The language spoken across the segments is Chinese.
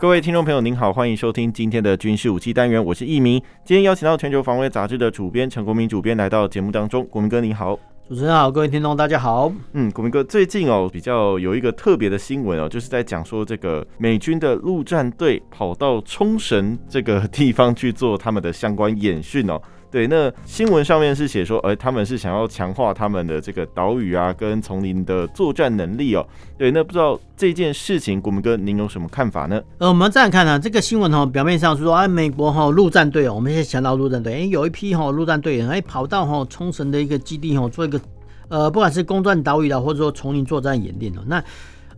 各位听众朋友，您好，欢迎收听今天的军事武器单元，我是易明。今天邀请到全球防卫杂志的主编陈国民主编来到节目当中，国民哥你好，主持人好，各位听众大家好。嗯，国民哥最近哦比较有一个特别的新闻哦，就是在讲说这个美军的陆战队跑到冲绳这个地方去做他们的相关演训哦。对，那新闻上面是写说，呃，他们是想要强化他们的这个岛屿啊跟丛林的作战能力哦。对，那不知道这件事情，国民哥您有什么看法呢？呃，我们这样看呢、啊，这个新闻哈，表面上是说，哎，美国哈陆战队哦，我们先想到陆战队，哎，有一批哈陆战队员，哎，跑到哈冲绳的一个基地哈，做一个呃，不管是攻占岛屿的，或者说丛林作战演练哦，那。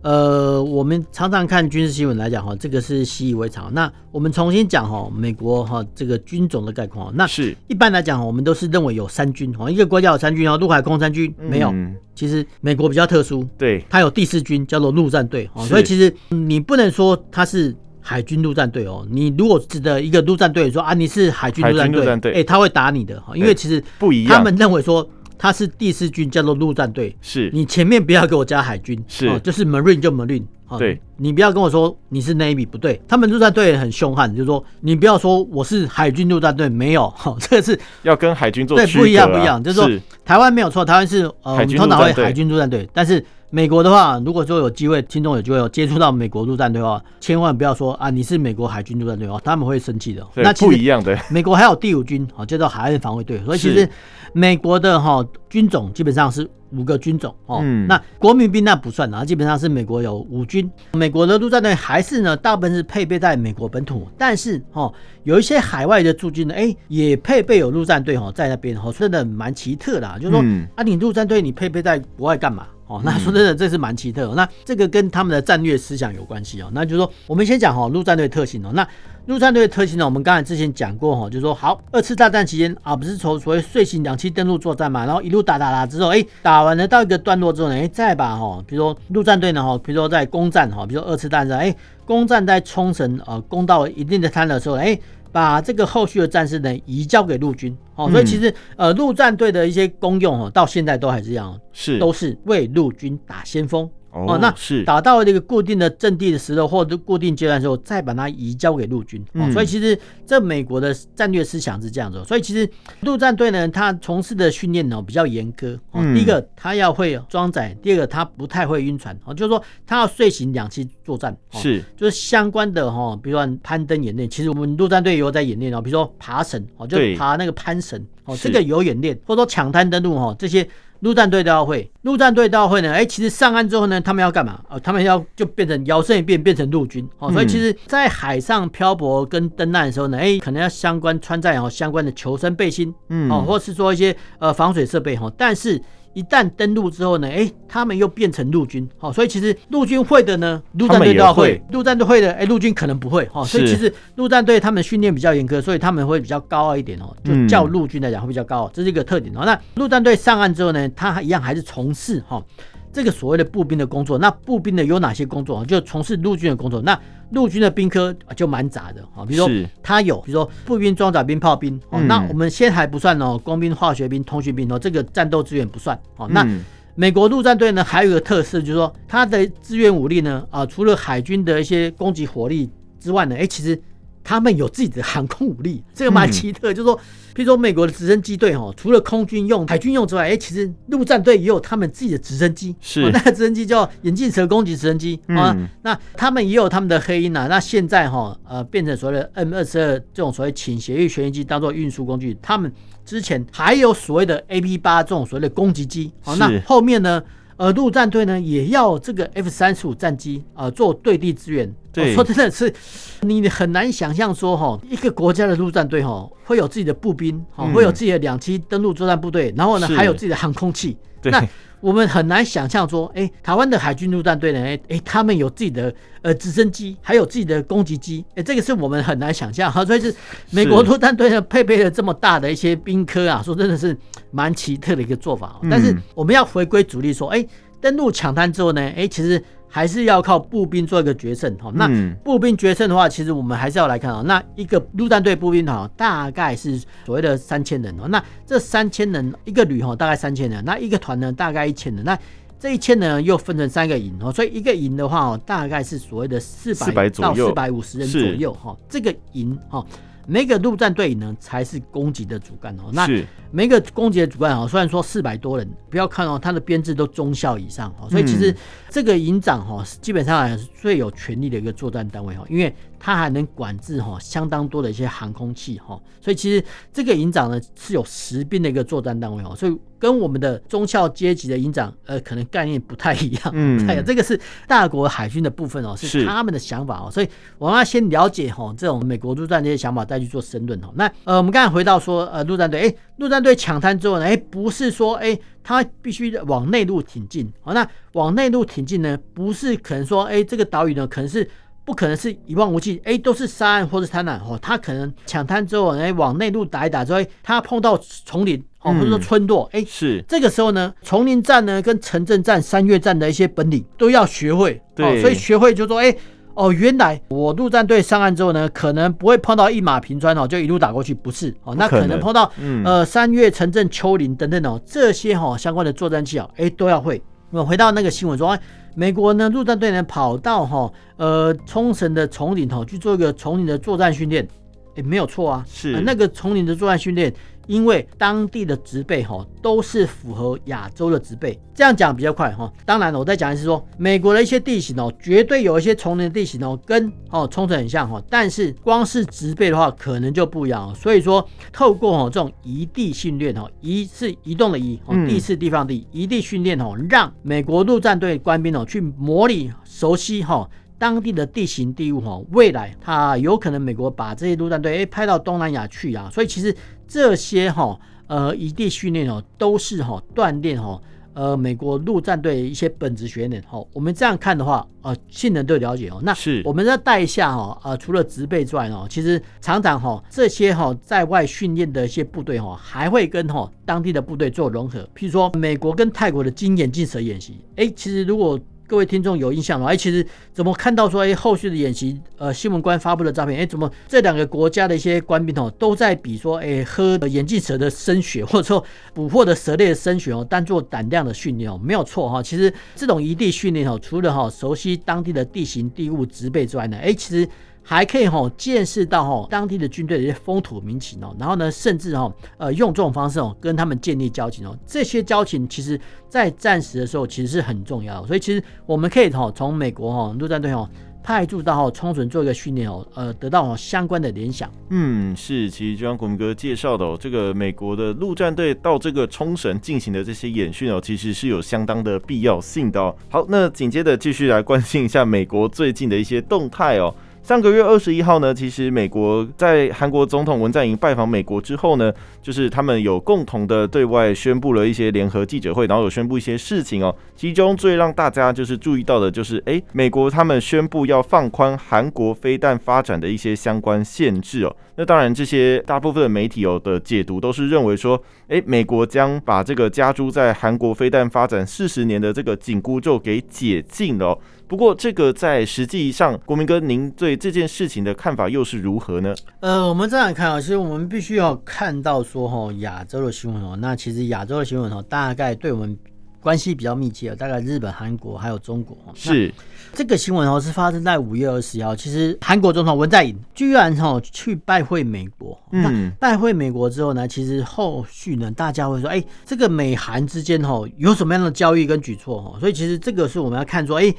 呃，我们常常看军事新闻来讲哈，这个是习以为常。那我们重新讲哈，美国哈这个军种的概况。那是一般来讲哈，我们都是认为有三军哈，一个国家有三军啊，陆海空三军没有。其实美国比较特殊，对，它有第四军叫做陆战队。所以其实你不能说它是海军陆战队哦。你如果指的一个陆战队说啊，你是海军陆战队，哎，他会打你的哈，因为其实不一样。他们认为说。他是第四军，叫做陆战队。是你前面不要给我加海军，是、哦、就是 Marine 就 Marine。对，你不要跟我说你是 Navy，不对。他们陆战队很凶悍，就是说你不要说我是海军陆战队，没有，哈、哦，这个是要跟海军做区别、啊、不一样，不一样。就是说，台湾没有错，台湾是呃，我们通常会海军陆战队，但是。美国的话，如果说有机会，听众有机会有接触到美国陆战队的话，千万不要说啊，你是美国海军陆战队哦，他们会生气的。那不一样的。美国还有第五军，啊叫做海岸防卫队。所以其实美国的哈军种基本上是五个军种哦。那国民兵那不算啊，基本上是美国有五军。美国的陆战队还是呢，大部分是配备在美国本土，但是哈有一些海外的驻军呢，哎也配备有陆战队哈在那边哈，真的蛮奇特的。就是说啊，你陆战队你配备在国外干嘛？哦，那说真的，这是蛮奇特。那这个跟他们的战略思想有关系哦。那就是说，我们先讲哈陆战队特性哦。那陆战队的特性呢，我们刚才之前讲过哈，就是说，好，二次大战期间啊，不是从所谓遂行两栖登陆作战嘛，然后一路打打打之后，哎，打完了到一个段落之后呢，哎，再把哈，比如说陆战队呢哈，比如说在攻占哈，比如说二次大战，哎，攻占在冲绳呃，攻到一定的滩的时候，哎。把这个后续的战事呢移交给陆军，哦，所以其实呃陆战队的一些功用哦，到现在都还是一样，是。都是为陆军打先锋。哦，那是打到这个固定的阵地的时候，或者固定阶段的时候，再把它移交给陆军。哦，所以其实这美国的战略思想是这样子。所以其实陆战队呢，他从事的训练呢比较严苛。哦，第一个他要会装载，第二个他不太会晕船。哦，就是说他要遂行两栖作战。是，就是相关的哈，比如说攀登演练，其实我们陆战队也有在演练哦，比如说爬绳，哦，就爬那个攀绳，哦，这个有演练，或者说抢滩登陆，哈，这些。陆战队都要会，陆战队都要会呢。哎、欸，其实上岸之后呢，他们要干嘛？哦，他们要就变成摇身一变，变成陆军。哦，所以其实，在海上漂泊跟登岸的时候呢，哎、欸，可能要相关穿戴哦相关的求生背心，嗯，哦，或是说一些呃防水设备哈。但是一旦登陆之后呢，哎、欸，他们又变成陆军，好，所以其实陆军会的呢，陆战队都要会；陆战队会的，哎、欸，陆军可能不会，哈，所以其实陆战队他们训练比较严苛，所以他们会比较高傲一点哦，就叫陆军来讲会比较高傲，这是一个特点哦。那陆战队上岸之后呢，他一样还是从事哈这个所谓的步兵的工作。那步兵的有哪些工作？就从事陆军的工作。那陆军的兵科就蛮杂的啊，比如说他有，比如说步兵、装甲兵、炮兵哦。那我们先还不算哦，工兵、化学兵、通讯兵哦，这个战斗资源不算哦。那美国陆战队呢，还有一个特色就是说，它的支援武力呢啊，除了海军的一些攻击火力之外呢，哎，其实。他们有自己的航空武力，这个蛮奇特。嗯、就是说，譬如说美国的直升机队哈，除了空军用、海军用之外，哎，其实陆战队也有他们自己的直升机。是，那个直升机叫眼镜蛇攻击直升机啊。那他们也有他们的黑鹰啊。那现在哈，呃，变成所谓的 M 二十二这种所谓倾斜翼旋翼机当做运输工具。他们之前还有所谓的 AP 八这种所谓的攻击机。好，那后面呢？呃，陆战队呢也要这个 F 三十五战机啊做对地支援。对，说真的是你很难想象说哈，一个国家的陆战队哈会有自己的步兵，哈会有自己的两栖登陆作战部队，然后呢还有自己的航空器。那我们很难想象说，哎，台湾的海军陆战队呢，哎哎，他们有自己的呃直升机，还有自己的攻击机，哎，这个是我们很难想象哈。所以是美国陆战队呢配备了这么大的一些兵科啊，说真的是蛮奇特的一个做法。但是我们要回归主力说，哎，登陆抢滩之后呢，哎，其实。还是要靠步兵做一个决胜哈。那步兵决胜的话，其实我们还是要来看啊。那一个陆战队步兵团，大概是所谓的三千人哦。那这三千人一个旅哈，大概三千人。那一个团呢，大概一千人。那这一千人又分成三个营哦，所以一个营的话哦，大概是所谓的四百到四百五十人左右哈。这个营哈。每个陆战队呢，才是攻击的主干哦。那每个攻击的主干哦，虽然说四百多人，不要看哦，他的编制都中校以上哦，所以其实这个营长哈，基本上是最有权力的一个作战单位哦，因为。他还能管制哈相当多的一些航空器哈，所以其实这个营长呢是有实兵的一个作战单位哦，所以跟我们的中校阶级的营长呃可能概念不太一样。嗯，哎呀，这个是大国海军的部分哦，是他们的想法哦，所以我们要先了解哈这种美国陆战这些想法，再去做申论哦。那呃，我们刚才回到说呃陆战队，哎，陆战队抢滩之后呢，哎，不是说哎他必须往内陆挺进，好，那往内陆挺进呢，不是可能说哎这个岛屿呢可能是。不可能是一望无际，哎，都是山岸或是滩岸哦。他可能抢滩之后，哎，往内陆打一打之后，他碰到丛林哦，或者说村落，哎，是这个时候呢，丛林战呢跟城镇战、山岳战的一些本领都要学会。对，所以学会就说，哎，哦，原来我陆战队上岸之后呢，可能不会碰到一马平川哦，就一路打过去，不是哦，那可能碰到呃山岳、城镇、丘陵等等哦，这些哈相关的作战技巧，哎，都要会。我们回到那个新闻说，美国呢陆战队呢跑到哈呃冲绳的丛林哈去做一个丛林的作战训练，哎，没有错啊，是、呃、那个丛林的作战训练。因为当地的植被哈都是符合亚洲的植被，这样讲比较快哈。当然了，我再讲一次说，美国的一些地形哦，绝对有一些丛林的地形哦，跟哦冲绳很像哈。但是光是植被的话，可能就不一样。所以说，透过哦这种移地训练哦，移是移动的移，地是地方的地，移地训练哦，让美国陆战队官兵哦去模拟熟悉哈。当地的地形地物哈，未来它有可能美国把这些陆战队诶派到东南亚去啊，所以其实这些哈呃一地训练哦都是哈锻炼哈呃美国陆战队一些本质学练哈。我们这样看的话，呃性能都了解哦。那是我们在带一下哈呃除了植被之外哦，其实常常哈这些哈在外训练的一些部队哈还会跟哈当地的部队做融合，譬如说美国跟泰国的金眼镜蛇演习，哎，其实如果各位听众有印象吗？哎，其实怎么看到说，哎，后续的演习，呃，新闻官发布的照片，哎，怎么这两个国家的一些官兵哦，都在比说，哎，喝眼镜蛇的生血，或者说捕获的蛇类的生血哦，当做胆量的训练哦，没有错哈。其实这种异地训练哦，除了哈熟悉当地的地形地物植被之外呢，哎，其实。还可以哈见识到哈当地的军队的一些风土民情哦，然后呢，甚至哈呃用这种方式哦跟他们建立交情哦，这些交情其实在战时的时候其实是很重要的，所以其实我们可以哈从美国哈陆战队哈派驻到哈冲绳做一个训练哦，呃得到相关的联想。嗯，是，其实就像国民哥介绍的哦，这个美国的陆战队到这个冲绳进行的这些演训哦，其实是有相当的必要性的哦。好，那紧接着继续来关心一下美国最近的一些动态哦。上个月二十一号呢，其实美国在韩国总统文在寅拜访美国之后呢，就是他们有共同的对外宣布了一些联合记者会，然后有宣布一些事情哦。其中最让大家就是注意到的，就是诶，美国他们宣布要放宽韩国飞弹发展的一些相关限制哦。那当然，这些大部分的媒体哦的解读都是认为说，诶，美国将把这个加诸在韩国飞弹发展四十年的这个紧箍咒给解禁了。不过，这个在实际上，国民哥，您对这件事情的看法又是如何呢？呃，我们这样看啊，其实我们必须要看到说，哈，亚洲的新闻哦，那其实亚洲的新闻哦，大概对我们关系比较密切，大概日本、韩国还有中国。是这个新闻哦，是发生在五月二十号。其实韩国总统文在寅居然哦去拜会美国，嗯，拜会美国之后呢，其实后续呢，大家会说，哎，这个美韩之间哦有什么样的交易跟举措哦？所以其实这个是我们要看说，哎。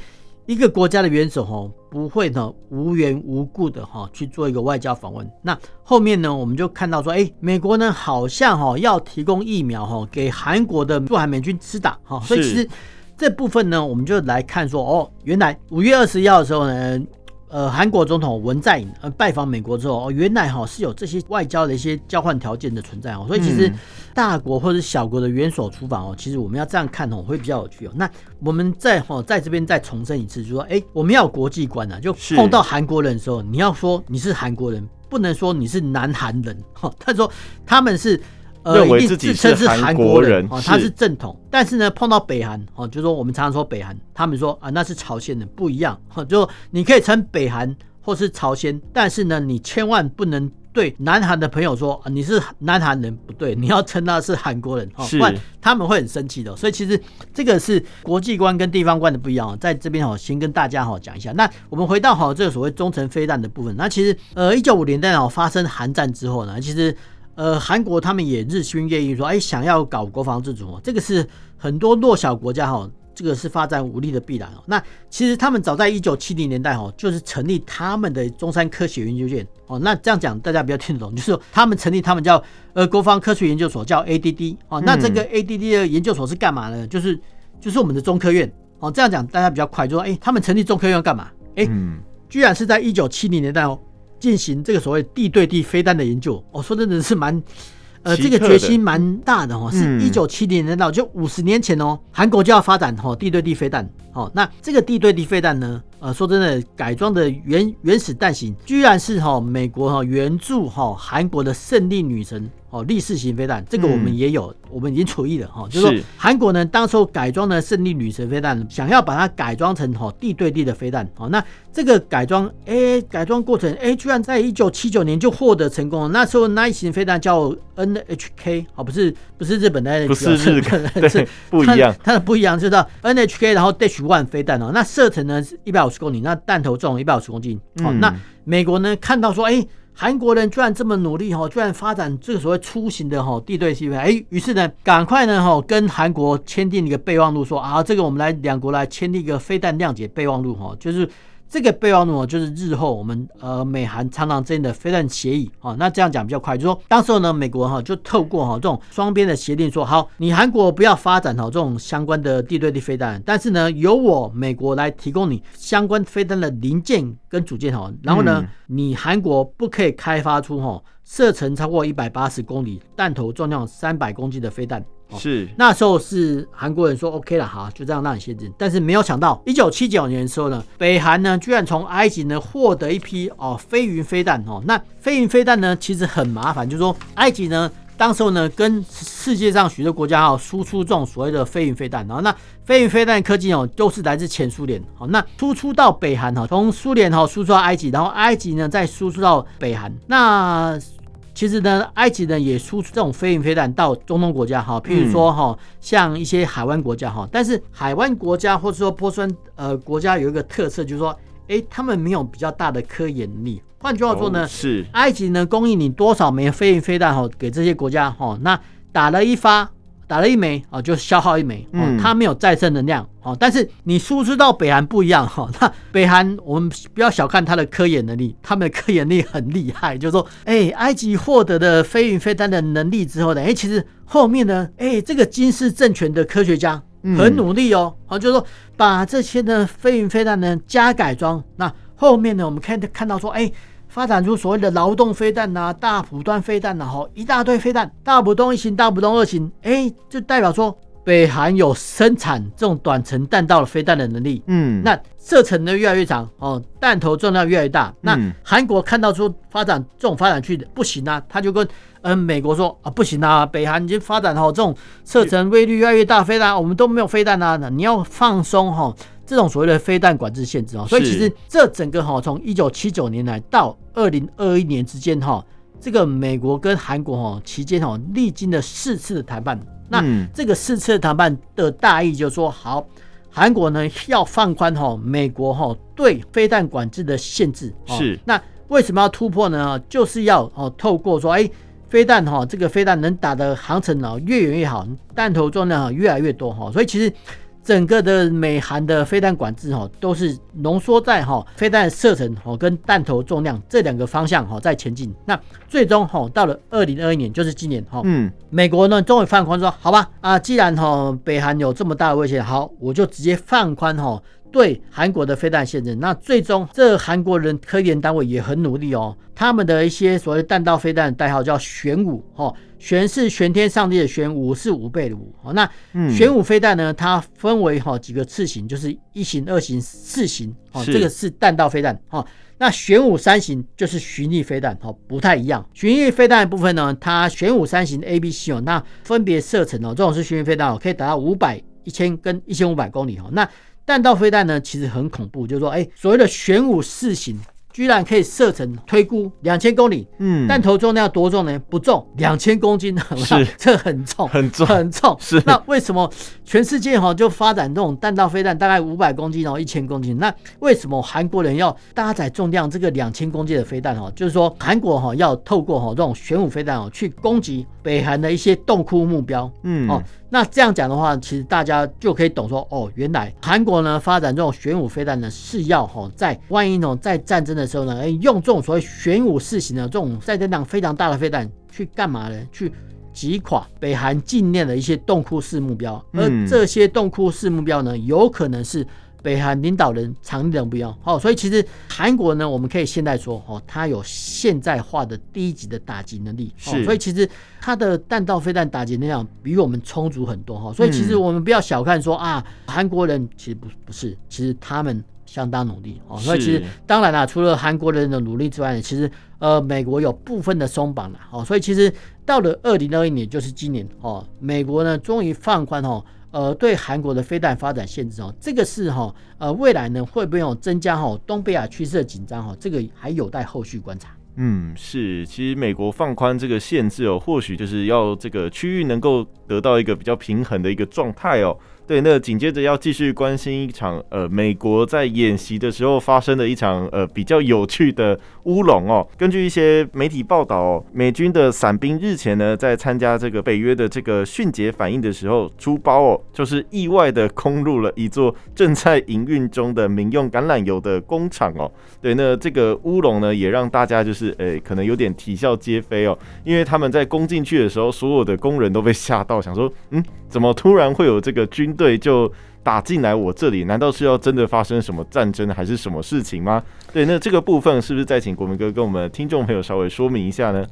一个国家的元首哈不会呢无缘无故的哈去做一个外交访问。那后面呢，我们就看到说，哎，美国呢好像哈要提供疫苗哈给韩国的驻韩美军施打哈。所以其实这部分呢，我们就来看说，哦，原来五月二十一号的时候呢，呃韩国总统文在寅呃拜访美国之后，哦，原来哈是有这些外交的一些交换条件的存在哦，所以其实大国或者小国的元首出访哦，其实我们要这样看哦，会比较有趣哦。那我们在哈在这边再重申一次，就是说，哎，我们要有国际观啊，就碰到韩国人的时候，你要说你是韩国人，不能说你是南韩人哈。他说他们是。呃，认为自己是韩国人哦，他是正统。但是呢，碰到北韩哦，就是说我们常常说北韩，他们说啊，那是朝鲜人，不一样。就你可以称北韩或是朝鲜，但是呢，你千万不能对南韩的朋友说啊，你是南韩人，不对，你要称他是韩国人，不然他们会很生气的。所以其实这个是国际观跟地方观的不一样。在这边哦，先跟大家哈讲一下。那我们回到哈这个所谓中程飞弹的部分，那其实呃，一九五零年代哦发生韩战之后呢，其实。呃，韩国他们也日新月异，说，哎，想要搞国防自主哦，这个是很多弱小国家哈，这个是发展武力的必然哦。那其实他们早在一九七零年代哈，就是成立他们的中山科学研究院哦。那这样讲大家比较听得懂，就是说他们成立他们叫呃国防科学研究所，叫 ADD 哦。那这个 ADD 的研究所是干嘛呢？就是就是我们的中科院哦。这样讲大家比较快，就说，哎，他们成立中科院干嘛？哎，居然是在一九七零年代哦。进行这个所谓地对地飞弹的研究，哦，说真的是蛮，呃，这个决心蛮大的哦，是一九七零年到就五十年前哦，韩国就要发展哦地对地飞弹，哦，那这个地对地飞弹呢，呃，说真的，改装的原原始弹型，居然是哈美国哈援助哈韩国的胜利女神。哦，立式型飞弹，这个我们也有，嗯、我们已经除役了哈、哦。就是说，韩国呢，当初改装的胜利女神飞弹，想要把它改装成哈地对地的飞弹。哦，那这个改装，哎，改装过程，哎，居然在一九七九年就获得成功了。那时候那一型飞弹叫 NHK，哦，不是不是日本的，不是日本，是不一样，它的不一样，就是 NHK，然后 Dash One 飞弹哦，那射程呢是一百五十公里，那弹头重一百五十公斤。哦，嗯、那美国呢看到说，哎。韩国人居然这么努力哈，居然发展这个所谓出行的哈地对地飞，哎，于是呢，赶快呢哈跟韩国签订一个备忘录，说啊，这个我们来两国来签订一个飞弹谅解备忘录哈，就是。这个备忘录就是日后我们呃美韩常常之间的飞弹协议啊，那这样讲比较快，就是说当时候呢，美国哈就透过哈这种双边的协定说，好，你韩国不要发展哈这种相关的地对地飞弹，但是呢，由我美国来提供你相关飞弹的零件跟组件哈，然后呢，你韩国不可以开发出哈射程超过一百八十公里、弹头重量三百公斤的飞弹。是那时候是韩国人说 OK 了哈，就这样让你先进。但是没有想到，一九七九年的时候呢，北韩呢居然从埃及呢获得一批哦飞云飞弹哦。那飞云飞弹呢其实很麻烦，就是说埃及呢当时候呢跟世界上许多国家哦输出这种所谓的飞云飞弹，然后那飞云飞弹科技哦都是来自前苏联。好，那输出到北韩哈，从苏联哈输出到埃及，然后埃及呢再输出到北韩。那其实呢，埃及呢也输出这种飞云飞弹到中东国家哈，譬如说哈，像一些海湾国家哈。但是海湾国家或者说波斯湾呃国家有一个特色，就是说，哎，他们没有比较大的科研能力。换句话说呢，是埃及呢供应你多少枚飞云飞弹哈给这些国家哈，那打了一发。打了一枚啊，就消耗一枚，哦，它没有再生能量，哦，但是你输出到北韩不一样，哈，那北韩我们不要小看它的科研能力，他们的科研力很厉害，就是说，哎，埃及获得的飞云飞弹的能力之后呢，哎，其实后面呢，哎，这个金氏政权的科学家很努力哦，好，就是说把这些的飞云飞弹呢加改装，那后面呢，我们看看到说，哎。发展出所谓的劳动飞弹呐、大普段飞弹呐，吼，一大堆飞弹，大浦东一型、大浦东二型，哎，就代表说北韩有生产这种短程弹道的飞弹的能力。嗯，那射程呢越来越长，哦，弹头重量越来越大。那韩国看到说发展这种发展去不行啊，他就跟嗯美国说啊，不行啊，北韩已经发展好这种射程威力越来越大飞弹，我们都没有飞弹啊，你要放松哈。这种所谓的飞弹管制限制啊，所以其实这整个哈，从一九七九年来到二零二一年之间哈，这个美国跟韩国哈期间哈历经了四次的谈判。那这个四次的谈判的大意就是说，好，韩国呢要放宽哈美国哈对飞弹管制的限制。是。那为什么要突破呢？就是要哦透过说，哎，飞弹哈这个飞弹能打的航程啊越远越好，弹头重量越来越多哈。所以其实。整个的美韩的飞弹管制哈，都是浓缩在哈飞弹射程哦跟弹头重量这两个方向哈在前进。那最终哈到了二零二一年，就是今年哈，嗯，美国呢终于放宽说，好吧啊，既然哈北韩有这么大的威胁，好，我就直接放宽哈对韩国的飞弹限制。那最终，这韩国人科研单位也很努力哦，他们的一些所谓弹道飞弹的代号叫玄武，哦，玄是玄天上帝的玄，武是五倍的武。哦，那玄武飞弹呢，它分为哈几个次型，就是一型、二型、四型。哦，这个是弹道飞弹。哦。那玄武三型就是巡弋飞弹，哦，不太一样。巡弋飞弹的部分呢，它玄武三型 A、B、C 哦，那分别射程哦，这种是巡弋飞弹哦，可以达到五百、一千跟一千五百公里哦。那弹道飞弹呢，其实很恐怖，就是说，哎，所谓的玄武四型。居然可以射程推估两千公里，嗯，弹头重量多重呢？不重，两千公斤，是，这 很重，很重，很重。是，那为什么全世界哈就发展这种弹道飞弹，大概五百公斤，然后一千公斤？那为什么韩国人要搭载重量这个两千公斤的飞弹？哈，就是说韩国哈要透过哈这种玄武飞弹哦去攻击北韩的一些洞窟目标，嗯，哦。那这样讲的话，其实大家就可以懂说，哦，原来韩国呢发展这种玄武飞弹呢，是要哈在万一呢在战争的时候呢，哎，用这种所谓玄武四型的这种载弹量非常大的飞弹去干嘛呢？去击垮北韩境内的一些洞窟式目标，而这些洞窟式目标呢，有可能是。北韩领导人常年不要好，所以其实韩国呢，我们可以现在说哦，它有现代化的第一级的打击能力，是，所以其实它的弹道飞弹打击能量比我们充足很多哈，所以其实我们不要小看说啊，韩国人其实不不是，其实他们相当努力哦，所以其实当然啦，除了韩国人的努力之外，其实呃，美国有部分的松绑了哦，所以其实到了二零二一年，就是今年哦，美国呢终于放宽哦。呃，对韩国的飞弹发展限制哦，这个是哈，呃，未来呢会不会有增加哈东北亚趋势的紧张哈？这个还有待后续观察。嗯，是，其实美国放宽这个限制哦，或许就是要这个区域能够得到一个比较平衡的一个状态哦。对，那紧接着要继续关心一场呃，美国在演习的时候发生的一场呃比较有趣的乌龙哦。根据一些媒体报道哦，美军的伞兵日前呢在参加这个北约的这个迅捷反应的时候出包哦，就是意外的攻入了一座正在营运中的民用橄榄油的工厂哦。对，那这个乌龙呢也让大家就是呃可能有点啼笑皆非哦，因为他们在攻进去的时候，所有的工人都被吓到，想说嗯，怎么突然会有这个军对，就打进来我这里，难道是要真的发生什么战争还是什么事情吗？对，那这个部分是不是再请国民哥跟我们听众朋友稍微说明一下呢？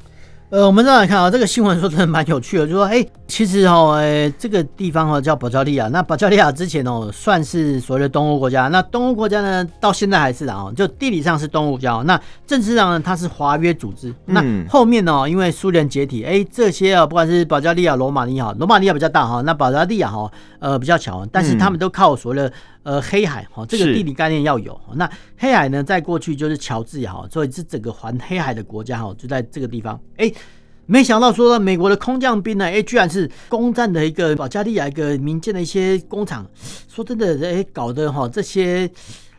呃，我们再来看啊，这个新闻说真的蛮有趣的，就说，哎，其实哦，哎，这个地方哦叫保加利亚，那保加利亚之前哦算是所谓的东欧国家，那东欧国家呢到现在还是的哦，就地理上是东欧国家，那政治上呢它是华约组织，那后面呢因为苏联解体，哎，这些啊不管是保加利亚、罗马尼亚，罗马尼亚比较大哈，那保加利亚哈呃比较小，但是他们都靠所谓的。呃，黑海哈，这个地理概念要有。那黑海呢，在过去就是乔治亚哈，所以是整个环黑海的国家哈，就在这个地方。哎，没想到说美国的空降兵呢，哎，居然是攻占的一个保加利亚一个民间的一些工厂。说真的，哎，搞得哈这些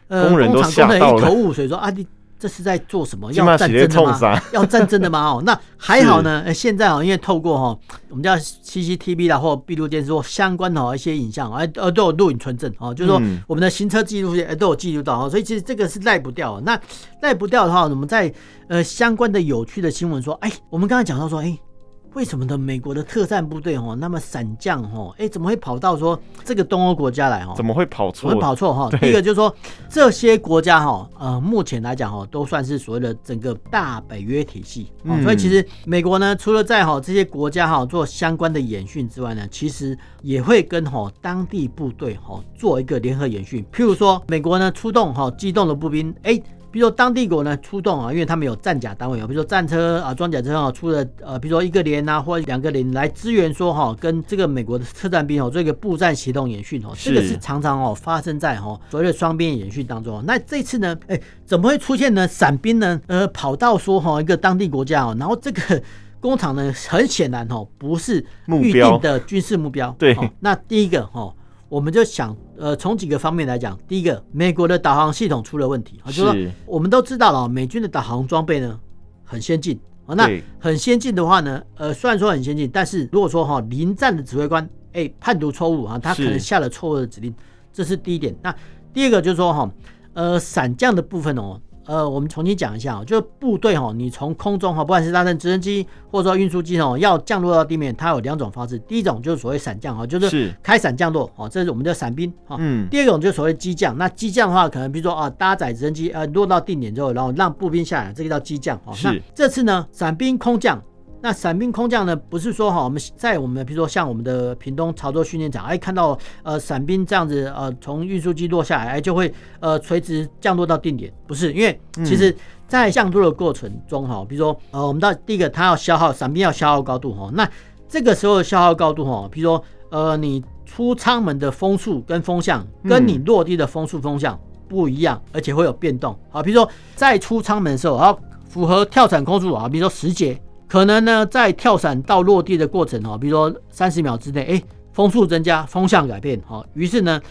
呃工厂工人一头雾水，说啊你。这是在做什么？要战争的吗？要战争的吗？哦，那还好呢。现在哦，因为透过哈，我们叫 CCTV 啦，或闭路电视或相关的一些影像，哎，呃，都有录影存证哦。就是说，我们的行车记录器都有记录到哦。所以其实这个是赖不掉。那赖不掉的话，我们在呃相关的有趣的新闻说，哎，我们刚才讲到说，哎。为什么的美国的特战部队哦，那么散将哦，哎，怎么会跑到说这个东欧国家来哦？怎么会跑错？会跑错哈？第一个就是说这些国家哈，呃，目前来讲哈，都算是所谓的整个大北约体系。嗯。所以其实美国呢，除了在哈这些国家哈做相关的演训之外呢，其实也会跟哈当地部队哈做一个联合演训。譬如说，美国呢出动哈机动的步兵，哎。比如说当地国呢出动啊，因为他们有战甲单位啊，比如说战车啊、装甲车啊，出了呃，比如说一个连啊或两个连来支援，说哈跟这个美国的特战兵哦做一个步战协同演训哦，这个是常常哦发生在哈所谓的双边演训当中。那这次呢，哎，怎么会出现呢？伞兵呢，呃，跑到说哈一个当地国家哦，然后这个工厂呢，很显然哦不是预定的军事目标。对，那第一个哈。我们就想，呃，从几个方面来讲，第一个，美国的导航系统出了问题。啊，就是说我们都知道了，美军的导航装备呢很先进啊，那很先进的话呢，呃，虽然说很先进，但是如果说哈临战的指挥官哎判读错误啊，他可能下了错误的指令，这是第一点。那第二个就是说哈，呃，伞降的部分哦，呃，我们重新讲一下哦，就部队哈，你从空中哈，不管是搭乘直升机或者说运输机哦，要降落到地面，它有两种方式。第一种就是所谓伞降哈，就是开伞降落哦，这是我们叫伞兵哈。嗯。第二种就是所谓机降，那机降的话，可能比如说啊，搭载直升机呃落到定点之后，然后让步兵下来，这个叫机降哦。是。那这次呢，伞兵空降。那伞兵空降呢？不是说哈，我们在我们比如说像我们的屏东潮州训练场，哎，看到呃伞兵这样子呃从运输机落下来，哎就会呃垂直降落到定点，不是，因为其实在降落的过程中哈，比如说呃我们到第一个，它要消耗伞兵要消耗高度哈，那这个时候的消耗高度哈，比如说呃你出舱门的风速跟风向，跟你落地的风速风向不一样，而且会有变动。好，比如说在出舱门的时候，好符合跳伞空速啊，比如说十节。可能呢，在跳伞到落地的过程哈，比如说三十秒之内，哎，风速增加，风向改变，哈，于是呢，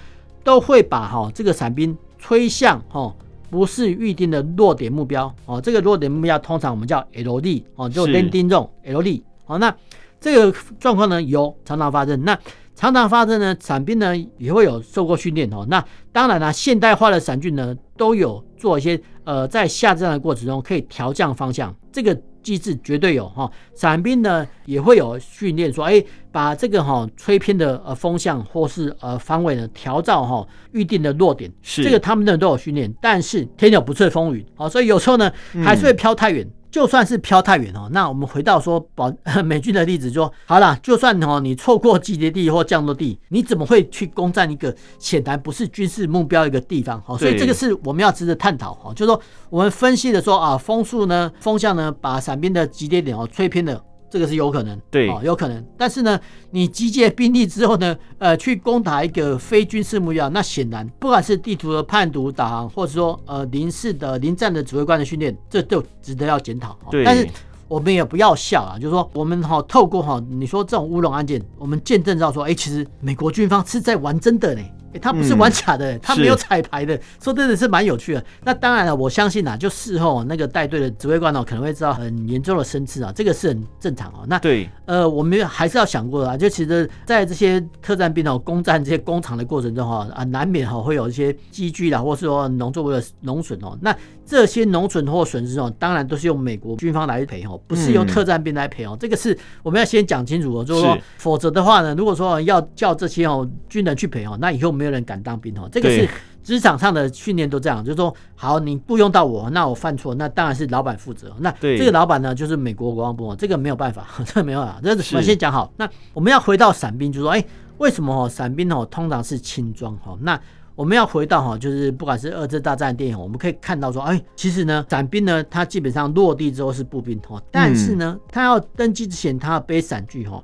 都会把哈这个伞兵吹向哈不是预定的落点目标，哦，这个落点目标通常我们叫 LD，哦，就 landing zone LD，好，那这个状况呢有常常发生，那常常发生呢，伞兵呢也会有受过训练，哦，那当然了，现代化的伞具呢都有做一些呃在下降的过程中可以调降方向，这个。机制绝对有哈，伞兵呢也会有训练说，哎，把这个哈吹偏的呃风向或是呃方位呢调到哈预定的落点，是。这个他们那都有训练，但是天有不测风云好，所以有时候呢还是会飘太远。嗯就算是飘太远哦，那我们回到说保 美军的例子说，说好了，就算哦你错过集结地或降落地，你怎么会去攻占一个显然不是军事目标一个地方？好，所以这个是我们要值得探讨哈，就是说我们分析的说啊，风速呢，风向呢，把伞兵的集结点哦吹偏了。这个是有可能，对，哦，有可能。但是呢，你集结兵力之后呢，呃，去攻打一个非军事目标，那显然不管是地图的判读导航，或者说呃临时的临战的指挥官的训练，这都值得要检讨。对，但是我们也不要笑啊，就是说我们哈透过哈你说这种乌龙案件，我们见证到说，哎，其实美国军方是在玩真的呢。欸、他不是玩假的，嗯、他没有彩排的，说真的是蛮有趣的。那当然了，我相信啊，就事后那个带队的指挥官哦，可能会知道很严重的生刺啊，这个是很正常哦。那对，呃，我们还是要想过啊，就其实，在这些特战兵哦攻占这些工厂的过程中哈啊，难免哈会有一些积聚啦，或是说农作物的农损哦。那这些农损或损失哦，当然都是用美国军方来赔哦，不是用特战兵来赔哦。这个是我们要先讲清楚哦，就是说，否则的话呢，如果说要叫这些哦军人去赔哦，那以后没有人敢当兵哦。这个是职场上的训练都这样，就是说，好，你雇佣到我，那我犯错，那当然是老板负责。那这个老板呢，就是美国国防部哦，这个没有办法，这个没有办法。这我们先讲好。那我们要回到伞兵，就是说，哎，为什么哦伞兵哦通常是轻装哈？那我们要回到哈，就是不管是二次大战电影，我们可以看到说，哎，其实呢，伞兵呢，他基本上落地之后是步兵哦，但是呢，他要登机之前，他要背伞具哈，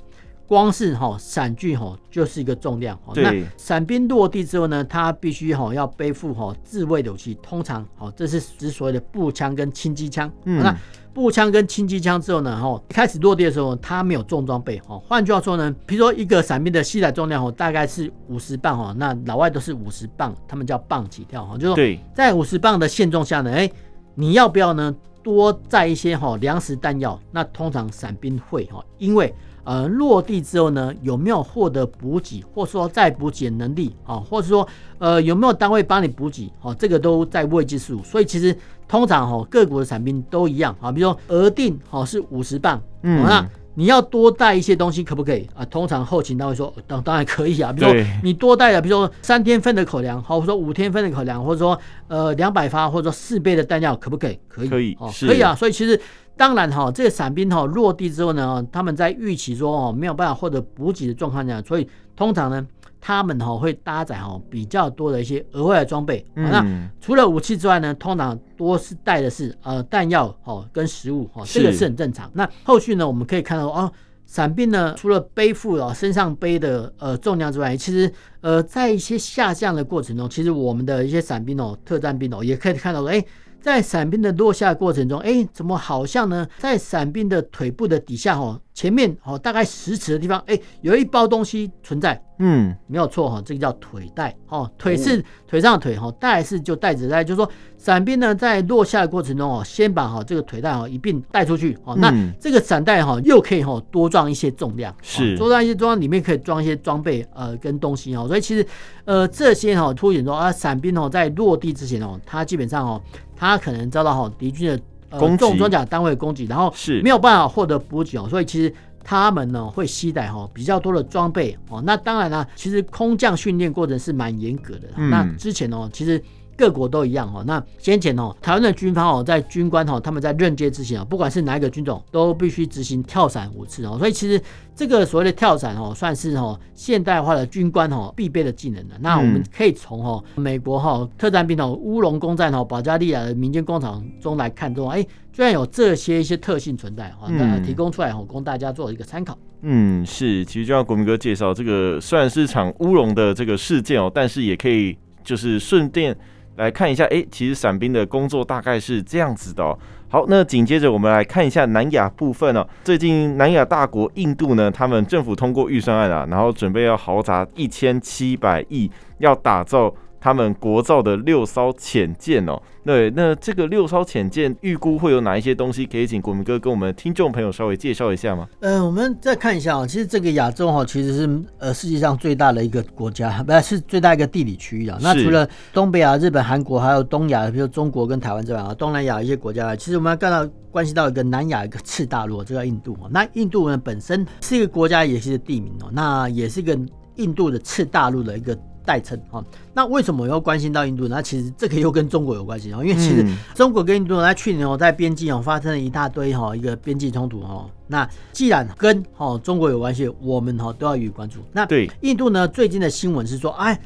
光是哈伞具哈就是一个重量。那伞兵落地之后呢，他必须哈要背负哈自卫的武器，通常哈这是指所谓的步枪跟轻机枪。嗯，那。步枪跟轻机枪之后呢，哈，开始落地的时候，他没有重装备，哈，换句话说呢，比如说一个伞兵的携带重量，哈，大概是五十磅，哈，那老外都是五十磅，他们叫磅起跳，哈，就是说在五十磅的限重下呢，哎，你要不要呢多载一些哈粮食弹药？那通常伞兵会，哈，因为。呃，落地之后呢，有没有获得补给，或者说再补给的能力啊？或者说，呃，有没有单位帮你补给？哦，这个都在未知数。所以其实通常哈，各国的产品都一样啊。比如说额定哦是五十磅，嗯，那你要多带一些东西可不可以啊？通常后勤单位说当当然可以啊。比如说你多带了，比如说三天份的口粮，或者说五天份的口粮，或者说呃两百发，或者说四倍的弹药，可不可以？可以，可以，哦，可以啊。所以其实。当然哈，这个伞兵哈落地之后呢，他们在预期说哦没有办法获得补给的状况下，所以通常呢，他们哈会搭载哈比较多的一些额外的装备。那除了武器之外呢，通常多是带的是呃弹药哈跟食物哈，这个是很正常。那后续呢，我们可以看到哦，伞兵呢除了背负了身上背的呃重量之外，其实呃在一些下降的过程中，其实我们的一些伞兵哦、特战兵哦，也可以看到说，哎。在伞兵的落下过程中，哎，怎么好像呢？在伞兵的腿部的底下，哦，前面哦大概十尺的地方，哎、欸，有一包东西存在，嗯，没有错哈，这个叫腿带哦，腿是腿上的腿哈，带是就带着带，就是说伞兵呢在落下的过程中哦，先把哈这个腿带哈一并带出去哦，那这个伞带哈又可以哈多装一些重量，是。多装一些装，里面可以装一些装备呃跟东西哦，所以其实呃这些哈凸显说啊伞兵哦在落地之前哦，他基本上哦他可能遭到哈敌军的。呃，重装甲单位攻击，然后是没有办法获得补给哦，所以其实他们呢会携带哈比较多的装备哦。那当然啦，其实空降训练过程是蛮严格的。嗯、那之前哦，其实。各国都一样哈，那先前哦，台湾的军方哦，在军官哈，他们在任阶之前啊，不管是哪一个军种，都必须执行跳伞五次哦。所以其实这个所谓的跳伞哦，算是哦现代化的军官哦必备的技能了。那我们可以从哦美国哈特战兵哦乌龙攻占哦保加利亚的民间工厂中来看中，哎，居然有这些一些特性存在哈，那提供出来哦，供大家做一个参考。嗯，是，其实就像国民哥介绍，这个虽然是场乌龙的这个事件哦，但是也可以就是顺便。来看一下，哎，其实伞兵的工作大概是这样子的哦。好，那紧接着我们来看一下南亚部分呢。最近南亚大国印度呢，他们政府通过预算案啊，然后准备要豪砸一千七百亿，要打造他们国造的六艘潜舰哦。对，那这个六艘潜舰预估会有哪一些东西？可以请国民哥跟我们听众朋友稍微介绍一下吗？呃，我们再看一下啊，其实这个亚洲哈，其实是呃世界上最大的一个国家，不是，是最大一个地理区域啊。那除了东北亚、日本、韩国，还有东亚，比如中国跟台湾之外啊，东南亚一些国家，其实我们要看到关系到一个南亚一个次大陆，这叫印度啊。那印度呢本身是一个国家，也是地名哦，那也是一个印度的次大陆的一个。代称哈，那为什么我要关心到印度呢？那其实这个又跟中国有关系哦，因为其实中国跟印度在去年哦在边境哦发生了一大堆哈一个边境冲突哈。那既然跟哈中国有关系，我们哈都要予以关注。那对印度呢，最近的新闻是说，哎，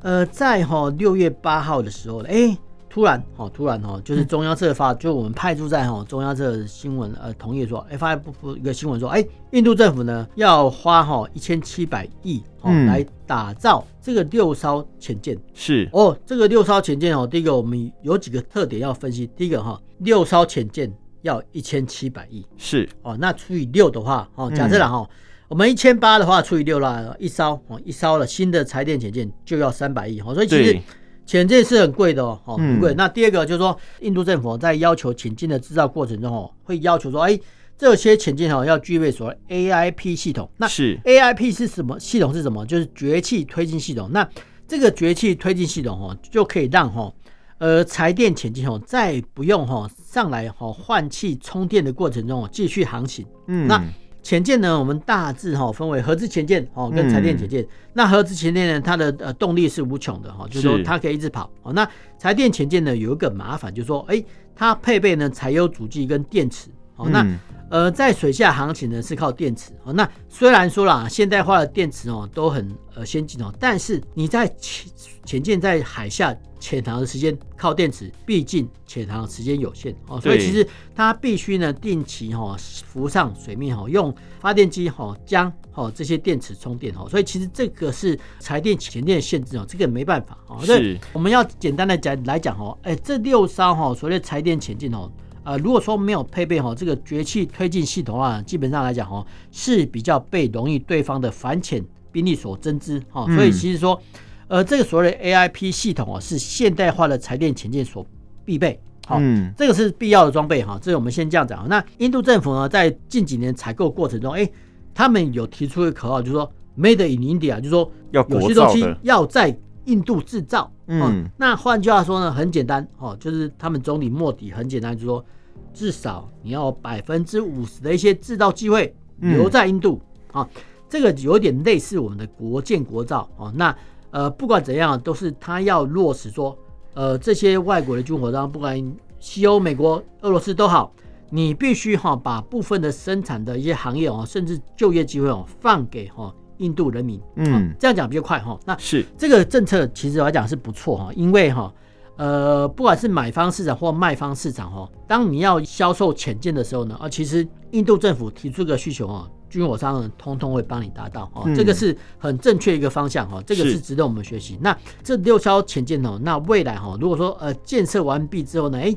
呃，在哈六月八号的时候，哎。突然，哦，突然，哦，就是中央社发，就我们派驻在哈中央社的新闻，呃，同意说，哎，发布一个新闻说，哎，印度政府呢要花哈一千七百亿，哦，来打造这个六艘潜舰。是哦，这个六艘潜舰哦，第一个我们有几个特点要分析。第一个哈，六艘潜舰要一千七百亿，是哦，那除以六的话，哦，假设了哈，我们一千八的话除以六啦，一艘哦，一艘了新的柴电潜舰就要三百亿，哦，所以其实。潜舰是很贵的哦，哦，很贵。那第二个就是说，印度政府在要求潜舰的制造过程中哦，会要求说，哎，这些潜舰哦要具备所谓 AIP 系统。那是 AIP 是什么系统？是什么？就是绝气推进系统。那这个绝气推进系统哦，就可以让哈呃柴电潜舰哦，在不用哈上来哈换气充电的过程中哦，继续航行。嗯，那。潜舰呢，我们大致哈分为核子潜舰哦跟柴电潜舰。那核子潜舰呢，它的呃动力是无穷的哈，就是说它可以一直跑。哦，那柴电潜舰呢有一个麻烦，就是说哎，它配备呢柴油主机跟电池。哦，那呃在水下航行呢是靠电池。哦，那虽然说啦，现代化的电池哦都很呃先进哦，但是你在潜潜舰在海下。潜航的时间靠电池，毕竟潜航时间有限哦，所以其实它必须呢定期哈浮上水面哈，用发电机哈将哈这些电池充电哈，所以其实这个是柴电潜电的限制哦，这个没办法哦。所以我们要简单的讲来讲哦，哎，这六艘哈所谓的柴电潜舰哦，呃，如果说没有配备哈这个绝气推进系统的话，基本上来讲哦是比较被容易对方的反潜兵力所侦知哈，所以其实说。呃，这个所谓的 AIP 系统哦，是现代化的柴电潜舰所必备。好，嗯，这个是必要的装备哈。这个我们先这样讲。那印度政府呢，在近几年采购过程中，哎，他们有提出一个口号，就是说 “Made in India”，就是说有些东西要在印度制造。嗯，那换句话说呢，很简单哦，就是他们总理莫迪很简单，就是说至少你要百分之五十的一些制造机会留在印度啊。这个有点类似我们的国建国造哦。那呃，不管怎样，都是他要落实说，呃，这些外国的军火商，不管西欧、美国、俄罗斯都好，你必须哈把部分的生产的一些行业哦，甚至就业机会哦，放给哈印度人民。嗯，这样讲比较快哈。那是这个政策，其实来讲是不错哈，因为哈，呃，不管是买方市场或卖方市场哦，当你要销售潜舰的时候呢，啊，其实印度政府提出个需求啊。军火商人通通会帮你达到哦，这个是很正确一个方向哈，这个是值得我们学习。那这六艘潜舰哦，那未来哈，如果说呃建设完毕之后呢，哎，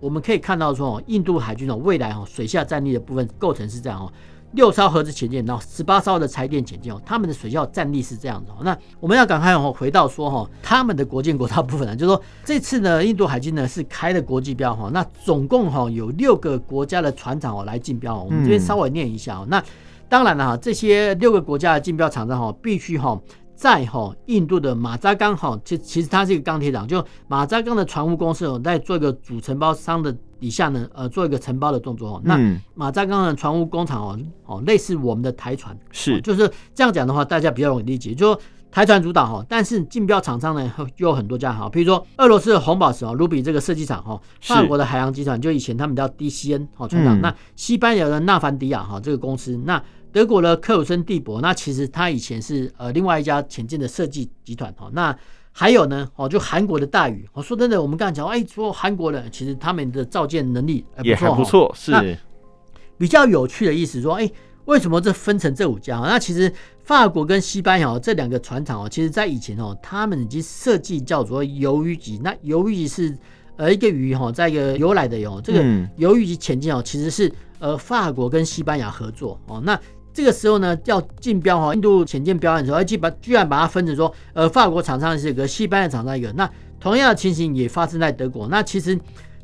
我们可以看到说哦，印度海军哦未来哦水下战力的部分构成是这样哦，六艘核子潜舰，然后十八艘的柴电潜舰哦，他们的水下战力是这样的。那我们要赶快哦回到说哈，他们的国建国造部分呢，就是说这次呢，印度海军呢是开了国际标哈，那总共哈有六个国家的船厂哦来竞标，我们这边稍微念一下哦。那当然了哈，这些六个国家的竞标厂商哈必须哈。在哈印度的马扎钢哈，其其实它是一个钢铁厂，就马扎钢的船务公司哦，在做一个主承包商的底下呢，呃，做一个承包的动作哦。那马扎钢的船务工厂哦，哦，类似我们的台船，是，就是这样讲的话，大家比较容易理解，就说台船主导哈，但是竞标厂商呢又有很多家哈，比如说俄罗斯的红宝石哦，卢比这个设计厂哈，法国的海洋集团就以前他们叫 DCN 哦船厂，那西班牙的纳凡迪亚哈这个公司那。德国的克鲁森帝博，那其实他以前是呃另外一家前进的设计集团哈。那还有呢，哦，就韩国的大宇。我说真的，我们刚才讲，哎，说韩国人其实他们的造舰能力也还不错，是。比较有趣的意思说，哎，为什么这分成这五家？那其实法国跟西班牙这两个船厂哦，其实在以前哦，他们已经设计叫做鱿鱼级。那鱿鱼级是呃一个鱼哈，在一个游来的游，这个鱿鱼级前进哦，其实是呃法国跟西班牙合作哦，那。这个时候呢，要竞标哈，印度浅见标案的时候，居把居然把它分成说，呃，法国厂商是一个，西班牙厂商一个。那同样的情形也发生在德国。那其实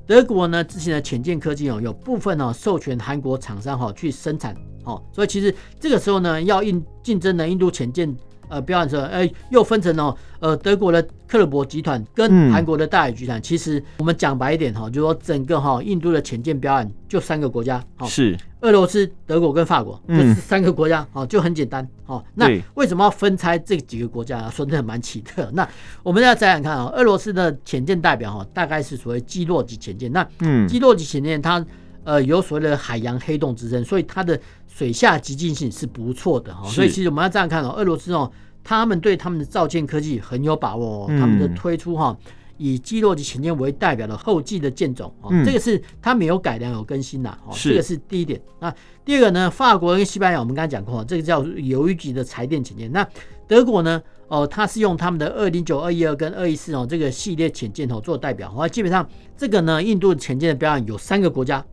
德国呢，之前的浅见科技哦，有部分哦授权韩国厂商哈去生产哦，所以其实这个时候呢，要印竞争的印度潜舰。呃，标案说，哎，又分成了，呃，德国的克勒伯集团跟韩国的大宇集团。其实我们讲白一点哈，就说整个哈印度的潜舰标案就三个国家，是俄罗斯、德国跟法国，就是三个国家，哦，就很简单，哦，那为什么要分拆这几个国家？说的蛮奇特。那我们要再想看啊，俄罗斯的潜舰代表哈，大概是所谓基洛级潜舰。那嗯，基洛级潜舰它呃有所谓的海洋黑洞之称，所以它的。水下极进性是不错的哈，所以其实我们要这样看哦，俄罗斯哦，他们对他们的造舰科技很有把握哦，他们的推出哈，以基洛级潜舰为代表的后继的舰种，这个是他没有改良有更新的，这个是第一点。那第二个呢，法国跟西班牙我们刚才讲过，这个叫鱿鱼级的柴电潜舰。那德国呢，哦，它是用他们的二零九、二一二跟二一四哦这个系列潜舰哦做代表，哦，基本上这个呢，印度潜舰的标案有三个国家。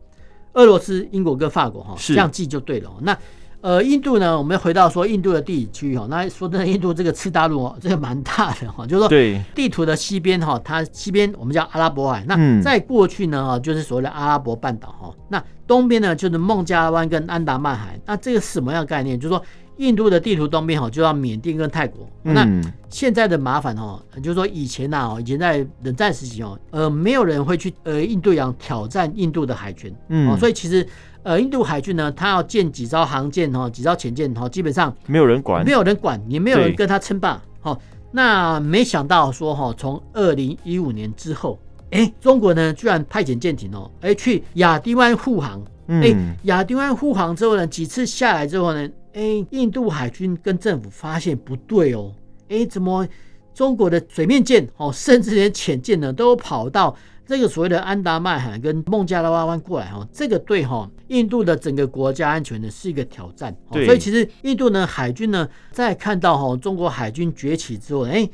俄罗斯、英国跟法国哈，这样记就对了。那呃，印度呢？我们回到说印度的地理区域哈。那说真的，印度这个次大陆哦，这个蛮大的哈。就是说，地图的西边哈，它西边我们叫阿拉伯海。那在过去呢哈，就是所谓的阿拉伯半岛哈。那东边呢就是孟加拉湾跟安达曼海。那这个是什么样的概念？就是说。印度的地图东边哈，就要缅甸跟泰国。那现在的麻烦哈，就是说以前呐哦，以前在冷战时期哦，呃，没有人会去呃印度洋挑战印度的海权。嗯，所以其实呃印度海军呢，他要建几艘航舰哈，几艘潜舰哈，基本上没有人管，没有人管，也没有人跟他称霸。好，那没想到说哈，从二零一五年之后，哎，中国呢居然派遣舰艇哦，哎去亚丁湾护航。哎，亚丁湾护航之后呢，几次下来之后呢？哎，印度海军跟政府发现不对哦，哎，怎么中国的水面舰哦，甚至连潜舰呢，都跑到这个所谓的安达曼海跟孟加拉湾过来哦？这个对哈，印度的整个国家安全呢是一个挑战。所以其实印度呢海军呢，在看到哈中国海军崛起之后，哎，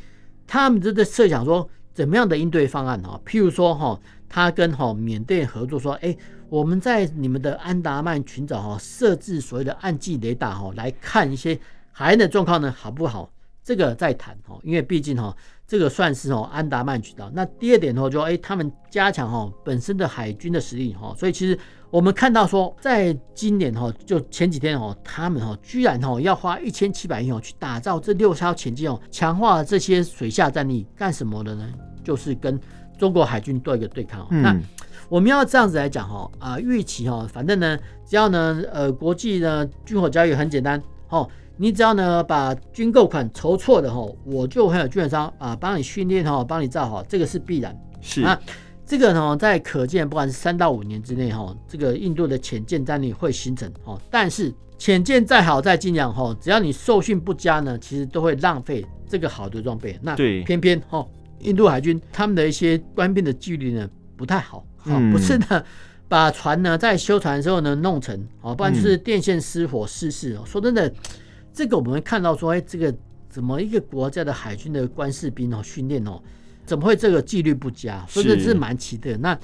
他们就在设想说怎么样的应对方案哈？譬如说哈，他跟哈缅甸合作说，哎。我们在你们的安达曼群岛哈设置所谓的暗记雷达哈，来看一些海岸的状况呢，好不好？这个再谈哈，因为毕竟哈这个算是哦安达曼群岛。那第二点的话就哎，他们加强哈本身的海军的实力哈，所以其实我们看到说，在今年哈就前几天哈，他们哈居然哈要花一千七百亿哦去打造这六艘潜舰哦，强化这些水下战力干什么的呢？就是跟中国海军做一个对抗。嗯、那我们要这样子来讲哈啊，预期哈，反正呢，只要呢，呃，国际呢军火交易很简单哦，你只要呢把军购款筹措的哈，我就会有军火商啊帮你训练哈，帮你造好，这个是必然。是啊，这个呢在可见不管是三到五年之内哈，这个印度的潜舰战力会形成哦。但是潜舰再好再精良哈，只要你受训不佳呢，其实都会浪费这个好的装备。那对，偏偏哈，印度海军他们的一些官兵的纪律呢不太好。好，不是呢，把船呢在修船的时候呢弄成，好，不然就是电线失火失事哦。说真的，这个我们会看到说，哎，这个怎么一个国家的海军的官士兵哦训练哦，怎么会这个纪律不佳？所以这是蛮奇特的。那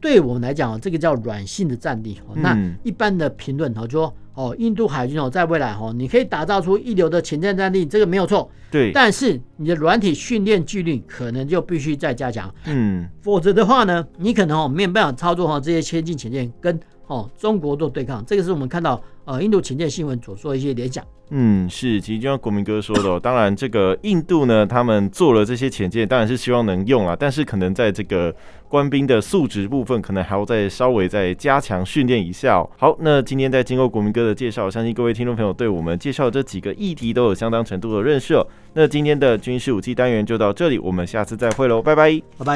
对我们来讲哦，这个叫软性的战力。那一般的评论哦，就说哦，印度海军哦，在未来哦，你可以打造出一流的前舰战力，这个没有错。对，但是你的软体训练纪律可能就必须再加强。嗯，否则的话呢，你可能哦没有办法操作哈这些先进前线跟哦中国做对抗。这个是我们看到呃印度潜舰新闻所做一些联想。嗯，是，其实就像国民哥说的，当然这个印度呢，他们做了这些潜舰，当然是希望能用啊，但是可能在这个官兵的素质部分，可能还要再稍微再加强训练一下哦。好，那今天在经过国民哥的介绍，相信各位听众朋友对我们介绍的这几个议题都有相当程度的认识哦。那今天的军事武器单元就到这里，我们下次再会喽，拜拜，拜拜。